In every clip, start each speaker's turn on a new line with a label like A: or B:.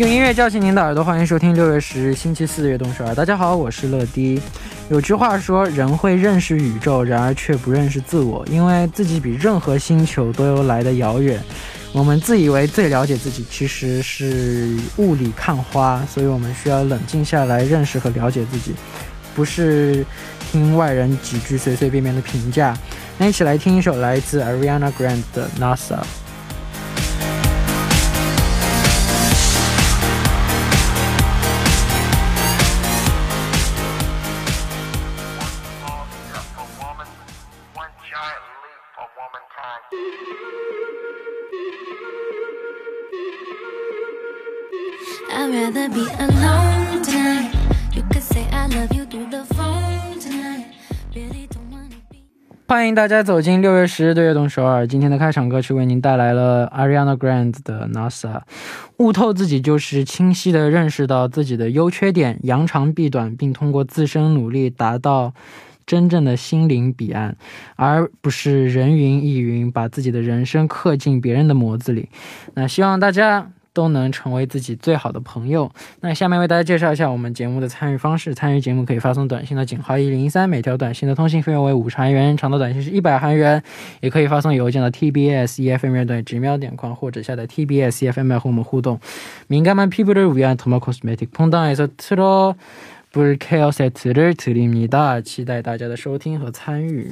A: 用音乐叫醒您的耳朵，欢迎收听六月十日星期四的悦动首尔。大家好，我是乐迪。有句话说，人会认识宇宙，然而却不认识自我，因为自己比任何星球都要来得遥远。我们自以为最了解自己，其实是雾里看花，所以我们需要冷静下来，认识和了解自己，不是听外人几句随随便便的评价。那一起来听一首来自 Ariana Grande 的 NASA。欢迎大家走进六月十日的悦动首尔。今天的开场歌曲为您带来了 Ariana Grande 的 NASA。悟透自己，就是清晰的认识到自己的优缺点，扬长避短，并通过自身努力达到真正的心灵彼岸，而不是人云亦云，把自己的人生刻进别人的模子里。那希望大家。都能成为自己最好的朋友。那下面为大家介绍一下我们节目的参与方式。参与节目可以发送短信到井号一零一三，每条短信的通信费用为五十韩元，长的短信是一百韩元。也可以发送邮件到 tbs efm 乐队直瞄点 com，或者下载 tbs efm 和我们互动。敏感피부를위한토마코스메틱퐁당에서트러블케어세트를드립니다期待大家的收听和参与。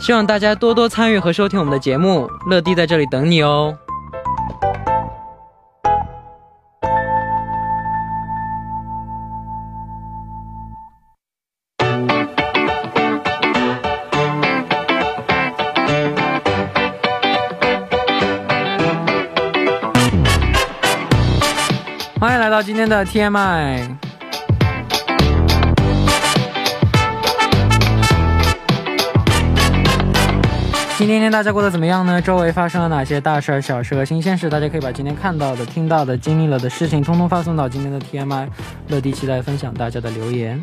A: 希望大家多多参与和收听我们的节目，乐迪在这里等你哦。欢迎来到今天的 TMI。今天天大家过得怎么样呢？周围发生了哪些大事、小事和新鲜事？大家可以把今天看到的、听到的、经历了的事情，通通发送到今天的 TMI。乐迪期待分享大家的留言。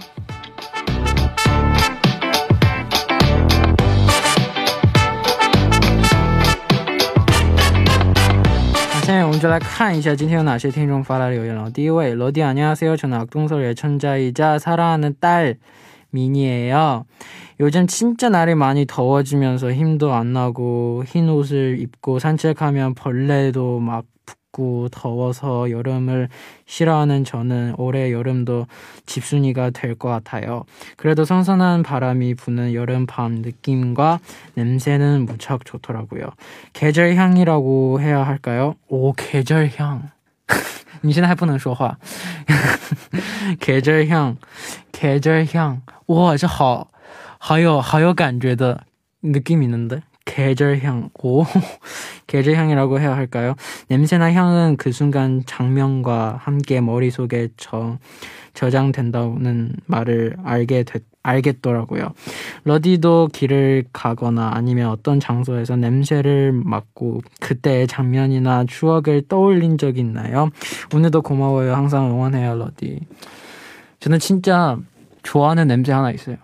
A: 那现在我们就来看一下今天有哪些听众发来留言了。第一位，罗迪안녕하세요저는악동서울의천자이자사랑하는딸미니예요 요즘 진짜 날이 많이 더워지면서 힘도 안 나고 흰 옷을 입고 산책하면 벌레도 막 붙고 더워서 여름을 싫어하는 저는 올해 여름도 집순이가 될 것 같아요. 그래도 선선한 바람이 부는 여름 밤 느낌과 냄새는 무척 좋더라고요. 계절향이라고 해야 할까요? 오, 계절향. 你现在还不能说话。 계절향, 계절향. 와, 这好 好有好有感觉的느낌있는데계절향오계절향이라고해야할까요냄새나향은그순간장면과함께머릿속에저저장된다는말을알게됐알겠더라고요러디도길을가거나아니면어떤장소에서냄새를맡고그때의장면이나추억을떠올린적있나요오늘도고마워요항상응원해요러디저는진짜좋아하는냄새하나있어요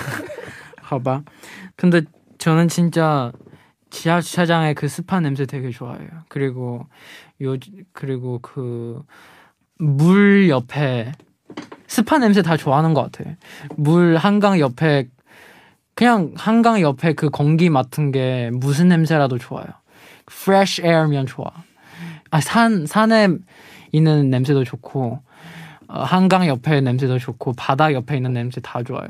A: 好吧， 근데 저는 진짜 지하 주차장의 그 습한 냄새 되게 좋아해요. 그리고 요 그리고 그 물 옆에 습한 냄새 다 좋아하는 것 같아. 물 한강 옆에 그냥 한강 옆에 그 공기 맡은 게 무슨 냄새라도 좋아요. fresh air면 좋아. 아, 산 산에 있는 냄새도 좋고 어, 한강 옆에 냄새도 좋고 바다 옆에 있는 냄새 다 좋아요.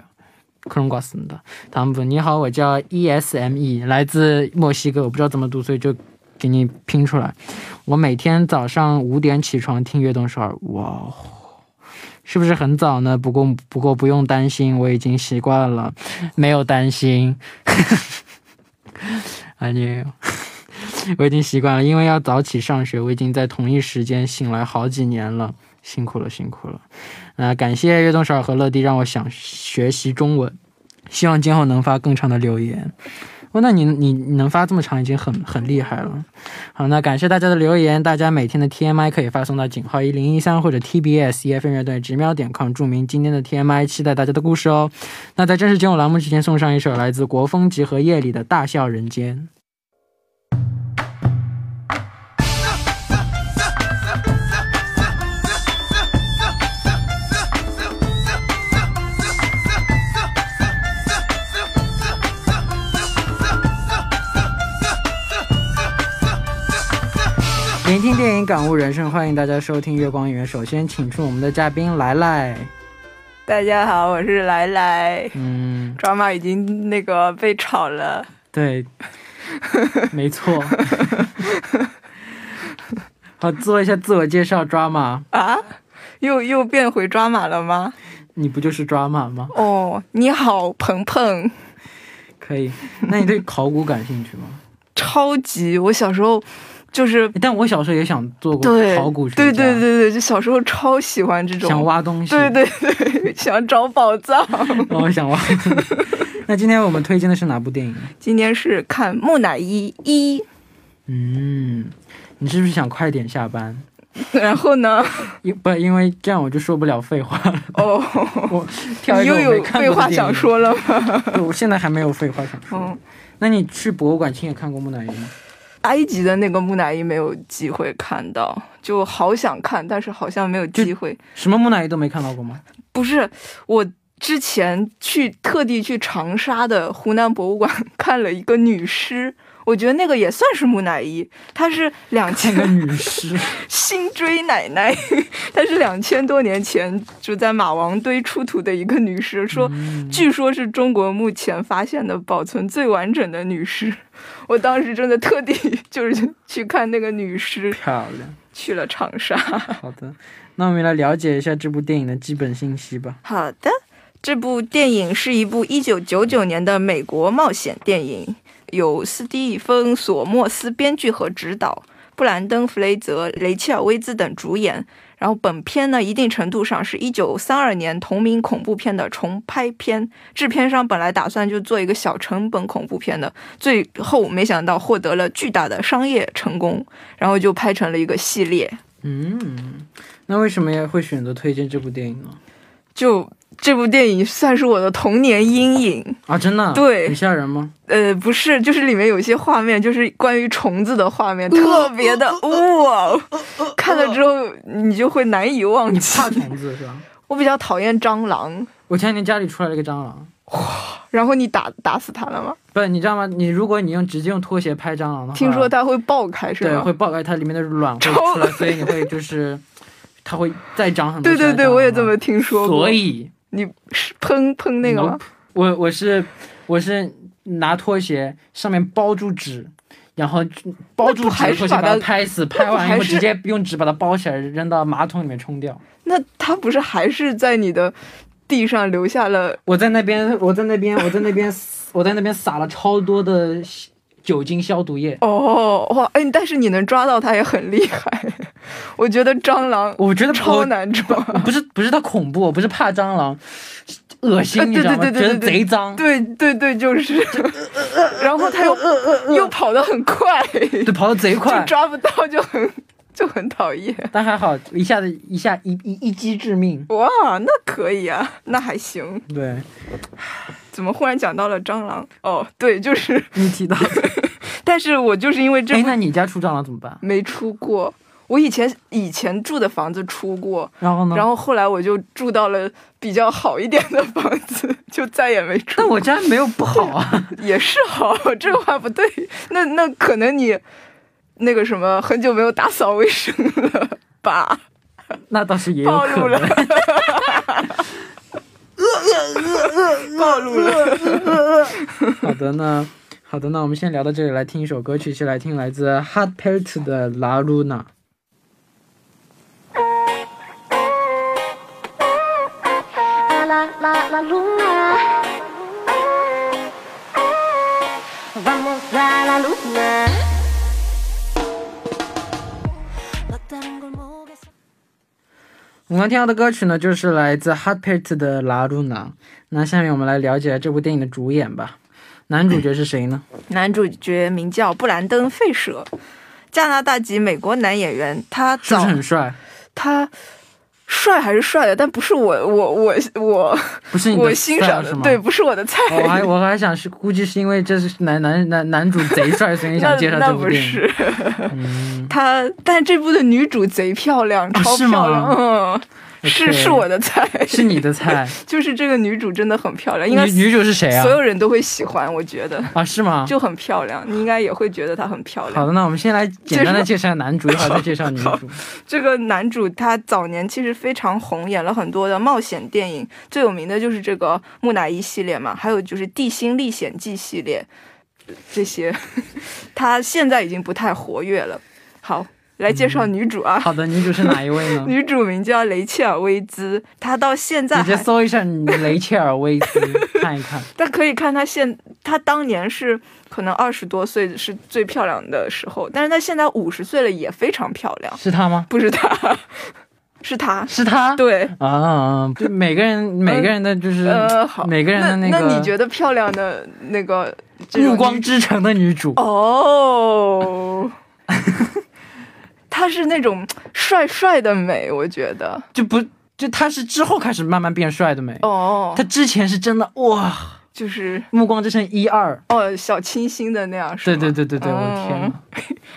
A: 그런 것 같습니다. 다음 분, 你好,我叫 ESME, 来自墨西哥,我不知道怎么读,所以就给你拼出来。我每天早上五点起床听悦动首尔，哇，是不是很早呢？不过不过不用担心，我已经习惯了，没有担心。아니에요我已经习惯了，因为要早起上学，我已经在同一时间醒来好几年了， 辛苦了，辛苦了。那感谢悦动首尔和乐迪，让我想学习中文，希望今后能发更长的留言。哦，那你你你能发这么长，已经很很厉害了。好，那感谢大家的留言，大家每天的 TMI 可以发送到井号一零一三或者 TBS EFM 乐队直瞄点 com，注明今天的 TMI，期待大家的故事哦。那在正式进入栏目之前，送上一首来自国风集合夜里的大笑人间。聆听电影，感悟人生，欢迎大家收听《月光园》。首先，请出我们的嘉宾来来。
B: 大家好，我是来来。
A: 嗯，
B: 抓马已经那个被炒了。
A: 对，没错。好，做一下自我介绍，抓马
B: 啊？又又变回抓马了吗？
A: 你不就是抓马吗？
B: 哦，你好，鹏鹏。
A: 可以。那你对考古感兴趣吗？
B: 超级，我小时候。就是，
A: 但我小时候也想做过考古学
B: 家。对对对对，就小时候超喜欢这种，
A: 想挖东西。
B: 对对对，想找宝藏。
A: 我想挖。那今天我们推荐的是哪部电影？
B: 今天是看《木乃伊一》。
A: 嗯，你是不是想快点下班？
B: 然后呢？
A: 因不因为这样我就说不了废话了。哦，我
B: 你又有废话想说了吗？
A: 我现在还没有废话想说。嗯，那你去博物馆亲眼看过木乃伊吗？
B: 埃及的那个木乃伊没有机会看到，就好想看，但是好像没有机会。
A: 什么木乃伊都没看到过吗？
B: 不是，我之前去特地去长沙的湖南博物馆 看了一个女尸。我觉得那个也算是木乃伊，她是两千个
A: 女尸，
B: 辛追奶奶，她是两千多年前就在马王堆出土的一个女尸，说据说是中国目前发现的保存最完整的女尸。我当时真的特地就是去看那个女尸，
A: 漂亮，
B: 去了长沙。
A: 好的，那我们来了解一下这部电影的基本信息吧。
B: 好的，这部电影是一部一九九九年的美国冒险电影。由斯蒂芬·索莫斯编剧和执导，布兰登·弗雷泽、雷切尔·威兹等主演。然后本片呢，一定程度上是一九三二年同名恐怖片的重拍片。制片商本来打算就做一个小成本恐怖片的，最后没想到获得了巨大的商业成功，然后就拍成了一个系列。
A: 嗯，那为什么要会选择推荐这部电影呢？
B: 就。这部电影算是我的童年阴影
A: 啊！真的，
B: 对，
A: 很吓人吗？
B: 呃，不是，就是里面有一些画面，就是关于虫子的画面，特别的 哇！看了之后你就会难以忘记。
A: 你怕虫子是吧？
B: 我比较讨厌蟑螂。
A: 我前两天家里出来了一个蟑螂，
B: 哇！然后你打打死它了吗？
A: 不是，你知道吗？你如果你用直接用拖鞋拍蟑螂的话，
B: 听说它会爆开，是
A: 吗？对，会爆开，它里面的卵会出来，所以你会就是它会再长很多。
B: 对对对，我也这么听说
A: 过。所以。
B: 你是喷喷那个吗？
A: 我我是我是拿拖鞋上面包住纸，然后包住纸拖鞋把它拍死，拍完以后直接用纸把它包起来扔到马桶里面冲掉。
B: 那它不是还是在你的地上留下了？
A: 我在那边，我在那边，我在那边，我在那边撒了超多的。酒精消毒液
B: 哦哇哎，但是你能抓到它也很厉害。我觉得蟑螂，
A: 我觉得
B: 超难抓。
A: 不是不是它恐怖，不是怕蟑螂，恶心，你知道吗？觉得贼脏。
B: 对对对，就是。然后它又又跑得很快，
A: 对，跑得贼快，
B: 抓不到就很就很讨厌。
A: 但还好，一下子一下一一一击致命。
B: 哇，那可以啊，那还行。
A: 对。
B: 怎么忽然讲到了蟑螂？哦，对，就是
A: 你提到的。
B: 但是我就是因为这……哎，
A: 那你家出蟑螂怎么办？
B: 没出过。我以前以前住的房子出过，
A: 然后呢？
B: 然后后来我就住到了比较好一点的房子，就再也没出。
A: 那我家没有不好啊，
B: 也是好，这话不对。那那可能你那个什么很久没有打扫卫生了吧？
A: 那倒是也有可
B: 暴露了
A: 能。
B: 暴露了。
A: 好的呢，好的，那我们先聊到这里，来听一首歌曲，先来听来自 Hard Pelt 的 La Luna。
C: La, la luna, 来 la luna.
A: 我们听到的歌曲呢，就是来自 h a r p e t 的《La Luna》。那下面我们来了解这部电影的主演吧。男主角是谁呢？
B: 男主角名叫布兰登·费舍，加拿大籍美国男演员。他
A: 是不是很帅？
B: 他帅还是帅的，但不是我我我我
A: 不是你
B: 我欣赏？的对，不是我的菜。
A: 哦我还我还想是，估计是因为这是男男男男主贼帅，所以想介绍这部电影。
B: 是
A: 嗯，
B: 他，但这部的女主贼漂亮，超漂亮，嗯，是是我的菜，
A: 是你的菜。
B: 就是这个女主真的很漂亮，应该
A: 女女主是谁啊
B: 所？有人都会喜欢，我觉得
A: 啊，是吗？
B: 就很漂亮，你应该也会觉得她很漂亮。
A: 好的，那我们先来简单的介绍男主，一会儿再介绍女主。
B: 这个男主他早年其实非常红，演了很多的冒险电影，最有名的就是这个木乃伊系列嘛，还有就是《地心历险记》系列，这些他现在已经不太活跃了。好，来介绍女主啊。
A: 好的，女主是哪一位呢？
B: 女主名叫雷切尔·薇兹，她到现在
A: 直接，搜一下雷切尔·薇兹，看一看。
B: 但可以看她现，她当年是可能二十多岁是最漂亮的时候，但是她现在五十岁了也非常漂亮，
A: 是她吗？
B: 不是她，是她，
A: 是他。
B: 对，
A: 啊，就每个人每个人的就是
B: 呃，好，
A: 每个人的
B: 那
A: 个那
B: 你觉得漂亮的那个
A: 暮光之城的女主，
B: 哦，她是那种 帅帅的美，我觉得
A: 就不就他是之后开始慢慢变帅的美。
B: 哦
A: 他，之前是真的哇，
B: 就是
A: 暮光之城一二，
B: 哦小清新的那样，是
A: 对
B: 吗
A: 对对对对，我的天
B: 嗯
A: 呐，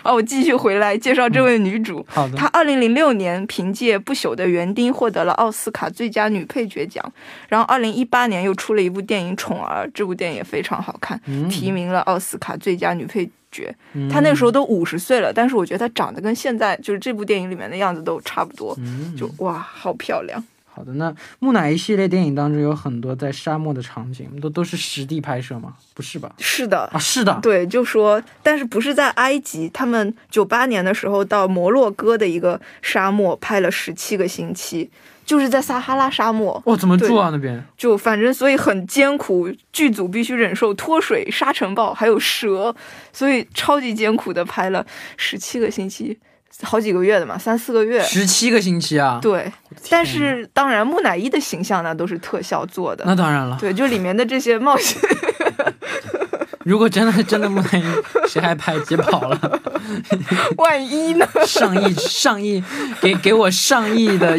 B: 哦，我继续回来介绍这位女主。
A: 好的
B: 她，二零零六年凭借《不朽的园丁》获得了奥斯卡最佳女配角奖，然后二零一八年又出了一部电影《宠儿》，这部电影也非常好看，
A: 嗯
B: 提名了奥斯卡最佳女配角。
A: 嗯
B: 她那时候都五十岁了，但是我觉得她长得跟现在就是这部电影里面的样子都差不多，
A: 嗯
B: 就哇，好漂亮。
A: 好的，那木乃伊系列电影当中有很多在沙漠的场景，都都是实地拍摄吗？不是吧？
B: 是的，
A: 啊，是的，
B: 对，就说，但是不是在埃及？他们九八年的时候到摩洛哥的一个沙漠拍了十七个星期，就是在撒哈拉沙漠。
A: 哇，怎么住啊那边？
B: 就反正所以很艰苦，剧组必须忍受脱水、沙尘暴还有蛇，所以超级艰苦的拍了十七个星期，好几个月的嘛，三四个月。
A: 十七个星期啊！
B: 对，但是当然木乃伊的形象呢都是特效做的。
A: 那当然了，
B: 对，就里面的这些冒险，
A: 如果真的真的木乃伊，谁还拍？别跑了！
B: 万一呢？
A: 上亿上亿，给给我上亿的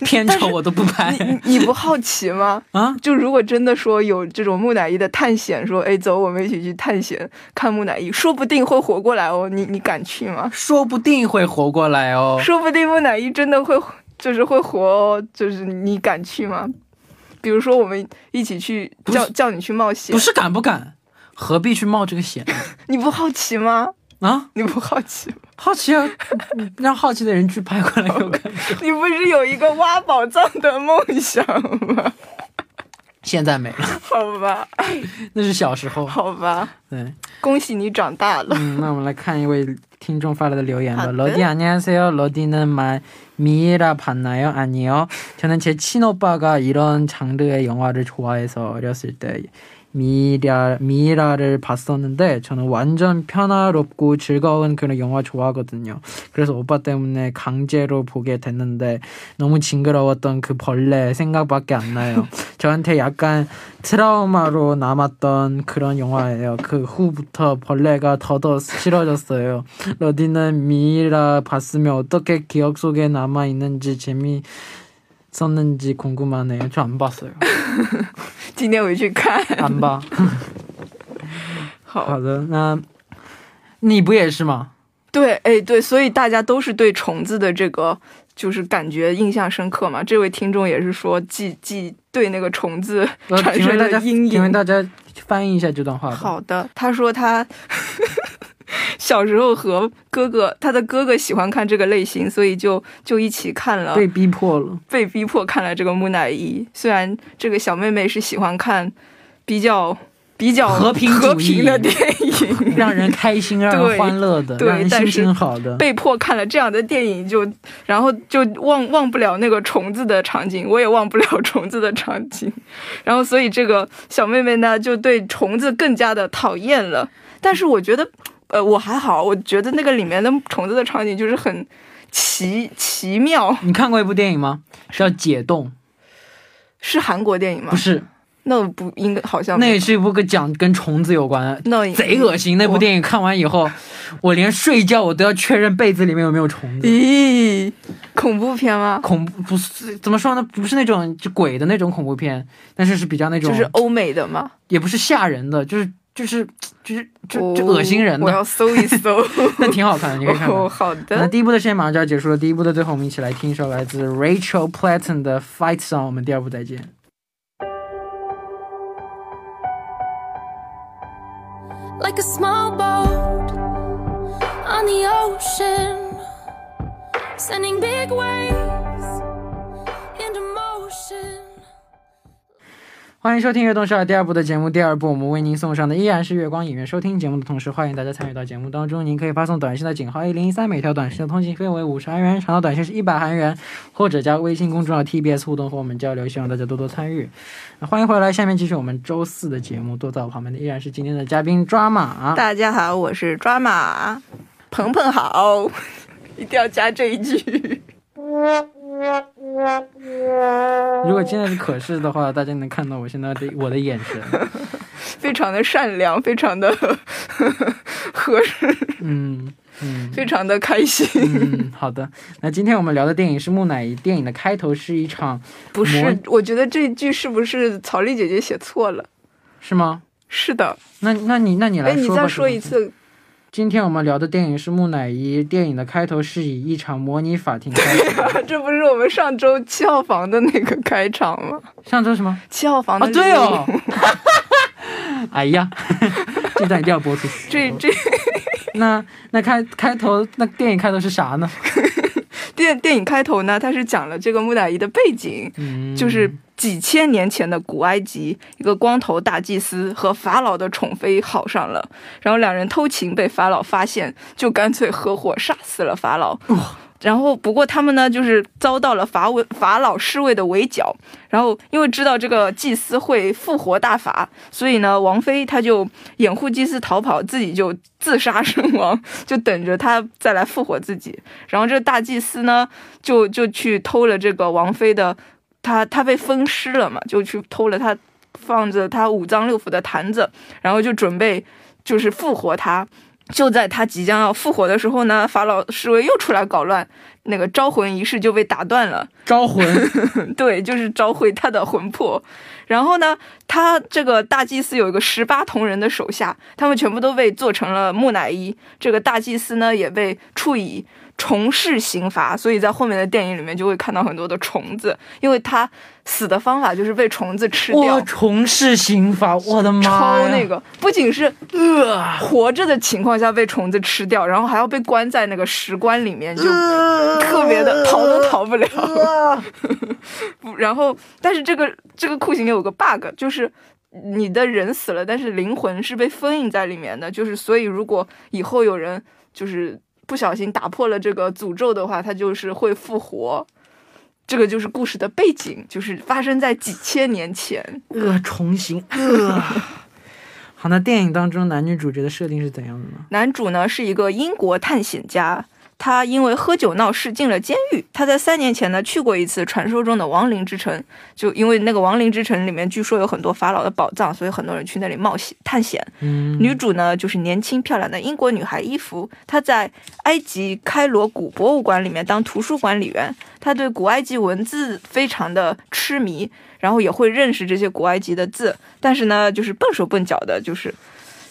A: 片酬我都不拍
B: 你你不好奇吗？
A: 啊！
B: 就如果真的说有这种木乃伊的探险，说哎走，我们一起去探险看木乃伊，说不定会活过来哦。你你敢去吗？
A: 说不定会活过来哦。
B: 说不定木乃伊真的会就是会活哦，就是你敢去吗？比如说我们一起去叫叫你去冒险
A: 不，是敢不敢，何必去冒这个险呢
B: 你不好奇吗？
A: 啊？
B: 你不好奇吗？
A: 好奇啊，让好奇的人去拍过来给我看。
B: 你不是有一个挖宝藏的梦想吗？
A: 现在没了，
B: 好吧，
A: 那是小时候。
B: 好吧，
A: 对，
B: 恭喜你长大了。
A: 嗯，那我们来看一位听众发来的留言吧。
B: 好的
A: 러디 안녕하세요. 러디는 말 미이라 봤나요? 아니요. 저는 제 친오빠가 이런 장르의 영화를 좋아해서 어렸을 때 미라 미라를 봤었는데 저는 완전 편안롭고 즐거운 그런 영화 좋아하거든요. 그래서 오빠 때문에 강제로 보게 됐는데 너무 징그러웠던 그 벌레 생각밖에 안 나요. 저한테 약간 트라우마로 남았던 그런 영화예요. 그 후부터 벌레가 더더 싫어졌어요. 러디는 미라 봤으면 어떻게 기억 속에 남아 있는지 재미있었는지 궁금하네요. 저 안 봤어요.
B: 今天回去看，
A: 看吧.
B: 好
A: 好的，那你不也是吗？
B: 对，哎，对，所以大家都是对虫子的这个就是感觉印象深刻嘛。这位听众也是说，既既对那个虫子
A: 呃
B: 产生了阴影。
A: 因为大家翻译一下这段话。
B: 好的，他说他小时候和哥哥，他的哥哥喜欢看这个类型，所以就就一起看了，
A: 被逼迫了。
B: 被逼迫看了这个木乃伊。虽然这个小妹妹是喜欢看比较比较
A: 和平
B: 和平的电影，
A: 让人开心、让人欢乐的、
B: 对
A: 让人心情好的。
B: 被迫看了这样的电影就，然后就忘忘不了那个虫子的场景，我也忘不了虫子的场景，然后所以这个小妹妹呢就对虫子更加的讨厌了。但是我觉得，呃，我还好，我觉得那个里面的虫子的场景就是很奇奇妙，
A: 你看过一部电影吗？是叫《解冻》，
B: 是韩国电影吗？
A: 不，是，
B: 那不应该好像
A: 那也是一部个讲跟虫子有关的，
B: 那
A: 贼恶心。那部电影看完以后，我连睡觉我都要确认被子里面有没有虫子。
B: 咦，恐怖片吗？
A: 恐怖不是怎么说呢？不是那种就鬼的那种恐怖片，但是是比较那种，
B: 就是欧美的吗？
A: 也不是吓人的，就是就是 就是就就
B: 哦
A: 恶心人
B: 我要，搜一搜。
A: 那挺好看的，你可以看看。
B: 哦，好
A: 那。第一部的时间马上就要结束了，第一部的最后，我们一起来听一首来自 Rachel Platten 的《Fight Song》。我们第二部再见。
C: like a small boat on the ocean, sending big waves
A: 欢迎收听《悦动少儿》第二部的节目。第二部我们为您送上的依然是月光影院。收听节目的同时，欢迎大家参与到节目当中。您可以发送短信的井号一零一三，每条短信的通信费为五十韩元，长的短信是一百韩元，或者加微信公众号 TBS 互动和我们交流。希望大家多多参与。欢迎回来，下面继续我们周四的节目。坐在我旁边的依然是今天的嘉宾抓马。
B: 大家好，我是抓马，鹏鹏好，一定要加这一句。
A: 如果现在是可视的话，大家能看到我现在的我的眼神。
B: 非常的善良，非常的和 适，
A: 嗯嗯。
B: 非常的开心。
A: 嗯，好的。那今天我们聊的电影是《木乃伊》，电影的开头是一场，
B: 不是
A: 魔，
B: 我觉得这句是不是曹丽姐姐写错了？
A: 是吗？
B: 是的，
A: 那那你那你来
B: 哎，你
A: 说吧。
B: 再说一次。
A: 今天我们聊的电影是《木乃伊》，电影的开头是以一场模拟法庭开始的。
B: 这不是我们上周七号房的那个开场吗？
A: 上周什么？
B: 七号房的
A: 哦，对哦。哎呀，这段一定要播出去。
B: 这这
A: 那那开开头那电影开头是啥呢？
B: 电电影开头呢，它是讲了这个木乃伊的背景，
A: 嗯，
B: 就是几千年前的古埃及，一个光头大祭司和法老的宠妃好上了，然后两人偷情被法老发现，就干脆合伙杀死了法老。然后，不过他们呢，就是遭到了法卫法老侍卫的围剿。然后，因为知道这个祭司会复活大法，所以呢，王妃她就掩护祭司逃跑，自己就自杀身亡，就等着他再来复活自己。然后这大祭司呢，就就去偷了这个王妃的，他他被分尸了嘛，就去偷了他放着他五脏六腑的坛子，然后就准备就是复活他。就在他即将要复活的时候呢，法老侍卫又出来搞乱，那个招魂仪式就被打断了。
A: 招魂。
B: 对，就是召回他的魂魄。然后呢，他这个大祭司有一个十八铜人的手下，他们全部都被做成了木乃伊。这个大祭司呢，也被处以虫式刑罚，所以在后面的电影里面就会看到很多的虫子，因为他死的方法就是被虫子吃掉
A: 哇，。虫式刑罚，我的妈呀！
B: 超那个，不仅是呃活着的情况下被虫子吃掉，然后还要被关在那个石棺里面，就特别的逃都逃不了。不 然后，但是这个这个酷刑有个 bug，就是你的人死了，但是灵魂是被封印在里面的，就是所以如果以后有人就是不小心打破了这个诅咒的话，他就是会复活。这个就是故事的背景，就是发生在几千年前。
A: 呃，重新，呃。好，那电影当中男女主角的设定是怎样的呢？
B: 男主呢是一个英国探险家，他因为喝酒闹事进了监狱。他在三年前呢去过一次传说中的亡灵之城，就因为那个亡灵之城里面据说有很多法老的宝藏，所以很多人去那里冒险探险。
A: 嗯，
B: 女主呢就是年轻漂亮的英国女孩伊芙，她在埃及开罗古博物馆里面当图书管理员，她对古埃及文字非常的痴迷，然后也会认识这些古埃及的字，但是呢就是笨手笨脚的，就是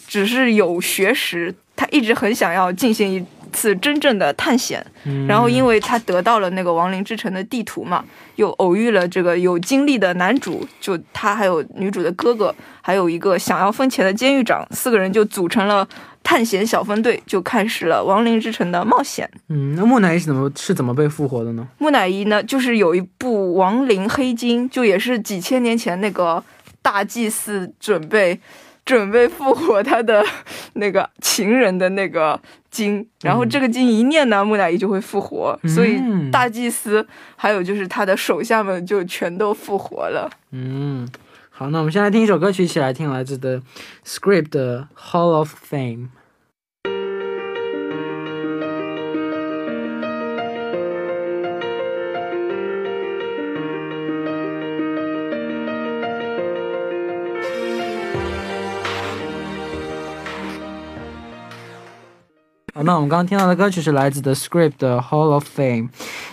B: 只是有学识，她一直很想要进行一次真正的探险。
A: 嗯
B: 然后因为他得到了那个亡灵之城的地图嘛，又偶遇了这个有经历的男主，就他还有女主的哥哥，还有一个想要分钱的监狱长，四个人就组成了探险小分队，就开始了亡灵之城的冒险。
A: 嗯，那木乃伊是怎么是怎么被复活的呢？
B: 木乃伊呢，就是有一部《亡灵黑金》，就也是几千年前那个大祭司准备准备复活他的那个情人的那个经，然后这个经一念呢，木乃伊就会复活，所以
A: 嗯
B: 大祭司还有就是他的手下们就全都复活了。
A: 嗯，好，那我们先来听一首歌曲，一起来听来自的 Script 的 Hall of Fame。那我们刚刚听到的歌曲是来自 The Script 的 Hall of Fame。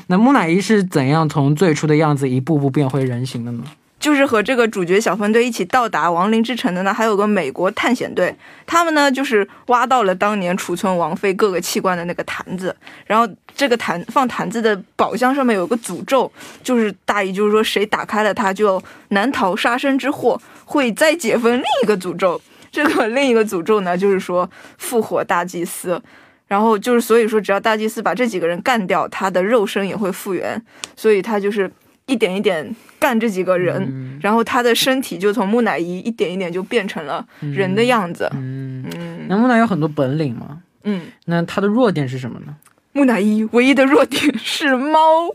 A: 那木乃伊是怎样从最初的样子一步步变回人形的呢？
B: 就是和这个主角小分队一起到达亡灵之城的呢，还有个美国探险队，他们呢就是挖到了当年储存王妃各个器官的那个坛子，然后这个坛放坛子的宝箱上面有个诅咒，就是大意就是说谁打开了它就难逃杀身之祸，会再解封另一个诅咒。这个另一个诅咒呢，就是说复活大祭司。然后就是，所以说，只要大祭司把这几个人干掉，他的肉身也会复原。所以他就是一点一点干这几个人，
A: 嗯
B: 然后他的身体就从木乃伊一点一点就变成了人的样子。
A: 嗯，
B: 嗯
A: 那木乃伊有很多本领吗？
B: 嗯，
A: 那他的弱点是什么呢？
B: 木乃伊唯一的弱点是猫。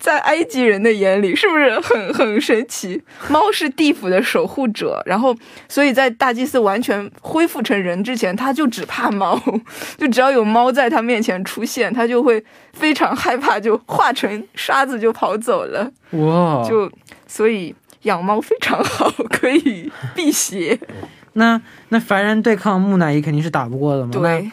B: 在埃及人的眼里，是不是很很神奇？猫是地府的守护者，然后所以在大祭司完全恢复成人之前，他就只怕猫，就只要有猫在他面前出现，他就会非常害怕，就化成沙子就跑走了。
A: 哇，
B: 就所以养猫非常好，可以辟邪。
A: 那那凡人对抗木乃伊肯定是打不过的嘛？
B: 对，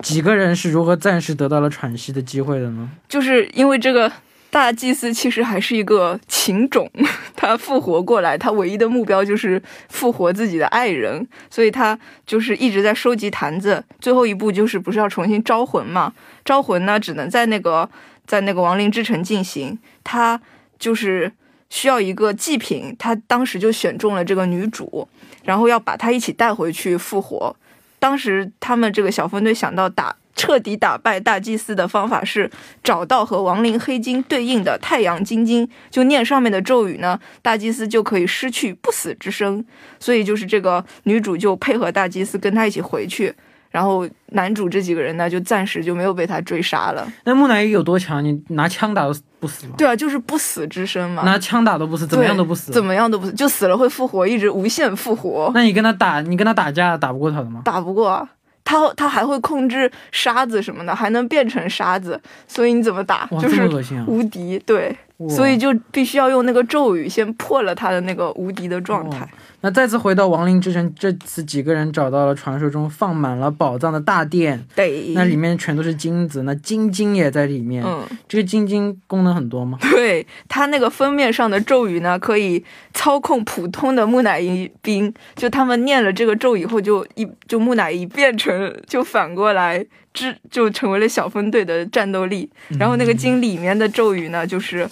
A: 几个人是如何暂时得到了喘息的机会的呢？
B: 就是因为这个大祭司其实还是一个情种，他复活过来，他唯一的目标就是复活自己的爱人，所以他就是一直在收集坛子。最后一步就是不是要重新招魂嘛？招魂呢，只能在那个在那个亡灵之城进行，他就是。需要一个祭品，他当时就选中了这个女主，然后要把她一起带回去复活。当时他们这个小分队想到打彻底打败大祭司的方法是找到和亡灵黑金对应的太阳金晶，就念上面的咒语呢，大祭司就可以失去不死之身。所以就是这个女主就配合大祭司跟他一起回去，然后男主这几个人呢就暂时就没有被他追杀了。
A: 那木乃伊有多强？你拿枪打都不死吗？
B: 对啊，就是不死之身嘛，
A: 拿枪打都不死，怎么样都不死。
B: 怎么样都不死，就死了会复活，一直无限复活。
A: 那你跟他打，你跟他打架打不过他的吗？
B: 打不过啊，他他还会控制沙子什么的，还能变成沙子，所以你怎么打，就是！无敌。对，
A: 哇
B: 所以就必须要用那个咒语先破了他的那个无敌的状态。
A: 那再次回到亡灵之城，这次几个人找到了传说中放满了宝藏的大殿，
B: 对，
A: 那里面全都是金子，那金晶也在里面。
B: 嗯，
A: 这个金晶功能很多吗？
B: 对它那个封面上的咒语呢，可以操控普通的木乃伊兵，就他们念了这个咒以后就，一就木乃伊变成就反过来。之就成为了小分队的战斗力，然后那个经里面的咒语呢，就是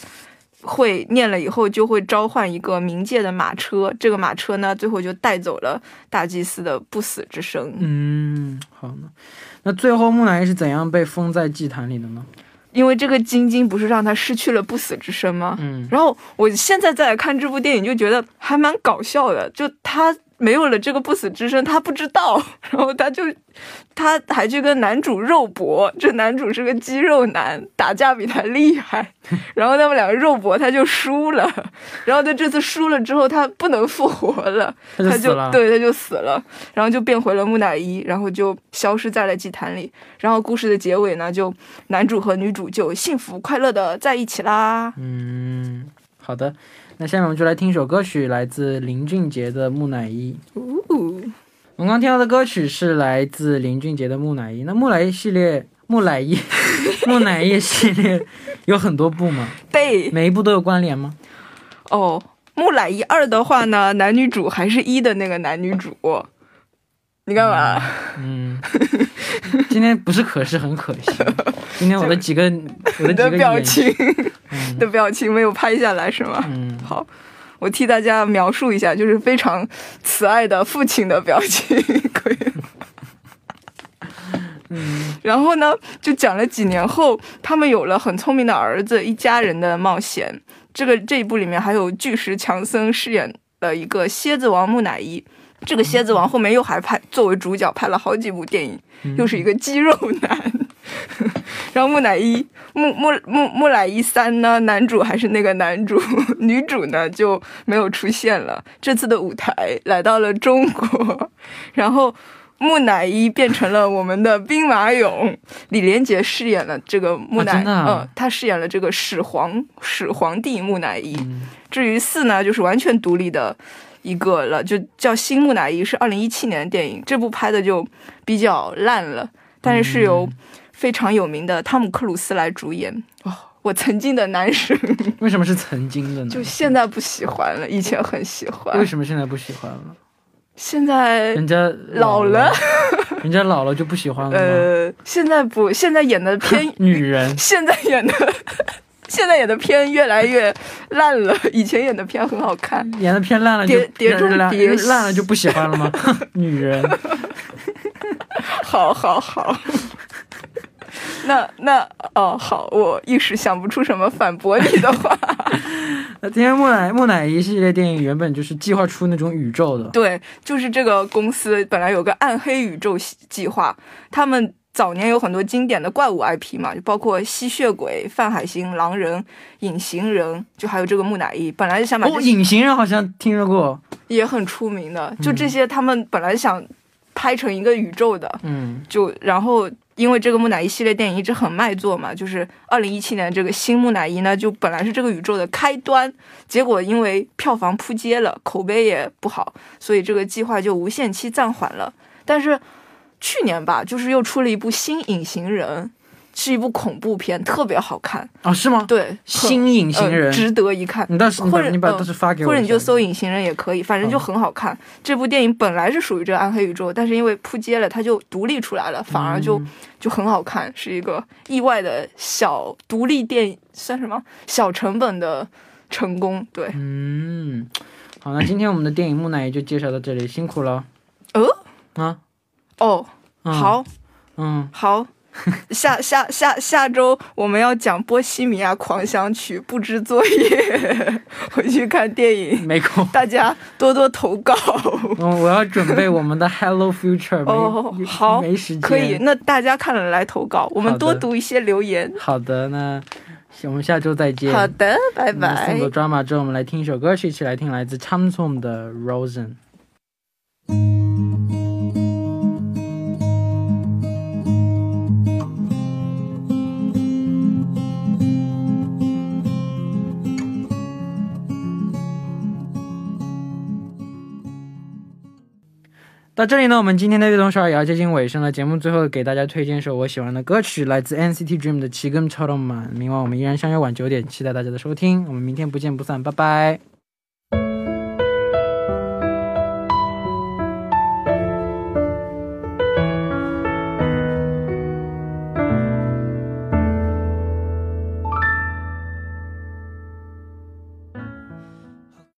B: 会念了以后就会召唤一个冥界的马车，这个马车呢最后就带走了大祭司的不死之身。
A: 嗯，好呢。那最后木乃伊是怎样被封在祭坛里的呢？
B: 因为这个晶晶不是让他失去了不死之身吗？
A: 嗯，
B: 然后我现在再来看这部电影，就觉得还蛮搞笑的。就他没有了这个不死之身，他不知道，然后他就他还去跟男主肉搏，这男主是个肌肉男，打架比他厉害，然后他们两个肉搏，他就输了。然后他这次输了之后，他不能复活了，他就。对，他就死了，然后就变回了木乃伊，然后就消失在了祭坛里。然后故事的结尾呢，就男主和女主就幸福快乐的在一起啦。
A: 嗯，好的。那下面我们就来听一首歌曲，来自林俊杰的《木乃伊》。
B: 呜，
A: 我们刚听到的歌曲是来自林俊杰的《木乃伊》。那木乃伊系列，木乃伊，木乃伊系列有很多部吗？
B: 对
A: 每一部都有关联吗？
B: 哦，木乃伊二的话呢，男女主还是一的那个男女主，你干嘛？
A: 嗯，今天不是可是很可惜，今天我的几个 我的
B: 表情
A: 嗯
B: 的表情没有拍下来是吗？
A: 嗯，
B: 好，我替大家描述一下，就是非常慈爱的父亲的表情，可以吗。
A: 嗯
B: 然后呢，就讲了几年后，他们有了很聪明的儿子，一家人的冒险。这个这一部里面还有巨石强森饰演的一个蝎子王木乃伊。这个蝎子王后面又还拍作为主角拍了好几部电影，又是一个肌肉男。然后木乃伊木木木木乃伊三呢，男主还是那个男主，女主呢就没有出现了。这次的舞台来到了中国，然后木乃伊变成了我们的兵马俑，李连杰饰演了这个木乃，
A: 啊啊
B: 嗯，他饰演了这个始皇始皇帝木乃伊。
A: 嗯
B: 至于四呢，就是完全独立的一个了，就叫《新木乃伊》，是二零一七年的电影。这部拍的就比较烂了，但是是由非常有名的汤姆克鲁斯来主演。哦，我曾经的男神，
A: 为什么是曾经的呢？
B: 就现在不喜欢了，以前很喜欢
A: 为，什么现在不喜欢了？
B: 现在
A: 人家
B: 老
A: 了
B: 了，
A: 人家老了就不喜欢了吗？
B: 呃，现在不，现在演的偏
A: 女人，
B: 现在演的。现在演的片越来越烂了，以前演的片很好看。
A: 演的片烂了就
B: 碟碟中
A: 烂
B: 谍
A: 烂了就不喜欢了吗？女人，
B: 好好好，那那哦好，我一时想不出什么反驳你的话。
A: 那今天木乃木乃伊系列电影原本就是计划出那种宇宙的，
B: 对，就是这个公司本来有个暗黑宇宙计划，他们早年有很多经典的怪物 IP 嘛，就包括吸血鬼、范海辛、狼人、隐形人，就还有这个木乃伊，本来是想把
A: 哦，隐形人好像听说过，
B: 也很出名的，就这些他们本来想拍成一个宇宙的，
A: 嗯。
B: 就然后因为这个木乃伊系列电影一直很卖座嘛，就是二零一七年这个新木乃伊呢，就本来是这个宇宙的开端，结果因为票房扑街了，口碑也不好，所以这个计划就无限期暂缓了。但是去年吧，就是又出了一部新隐形人，是一部恐怖片，特别好看，
A: 啊是吗？
B: 对，
A: 新隐形人？
B: 嗯，值得一看。
A: 你倒是你
B: 或者
A: 你把
B: 嗯
A: 倒是发给我
B: 或者你就搜隐形人也可以，反正就
A: 嗯。
B: 很好看。这部电影本来是属于这个暗黑宇宙，但是因为扑街了，它就独立出来了，反而就、
A: 嗯。
B: 就很好看，是一个意外的小独立电影，算什么？小成本的成功。对，
A: 嗯，好，那今天我们的电影木乃伊就介绍到这里，辛苦了。
B: 呃，
A: 啊，
B: 哦，
A: 嗯
B: 好，
A: 嗯，
B: 好。下下下下周我们要讲《波西米亚狂想曲》，布置作业，回去看电影，
A: 没空。
B: 大家多多投稿。
A: 嗯，我要准备我们的 Hello Future，没
B: 哦，好，
A: 没时间。
B: 可以。那大家看了来投稿，我们多读一些留言。
A: 好的，那我们下周再见。
B: 好的，拜拜
A: 送。走 drama 之后，我们来听一首歌曲，一起来听来自的 Rosen。到这里呢，我们今天的月动十二也要接近尾声了。节目最后给大家推荐一首我喜欢的歌曲，来自 NCT Dream 的《七根超动漫》。明晚我们依然相约晚九点，期待大家的收听。我们明天不见不散，拜拜。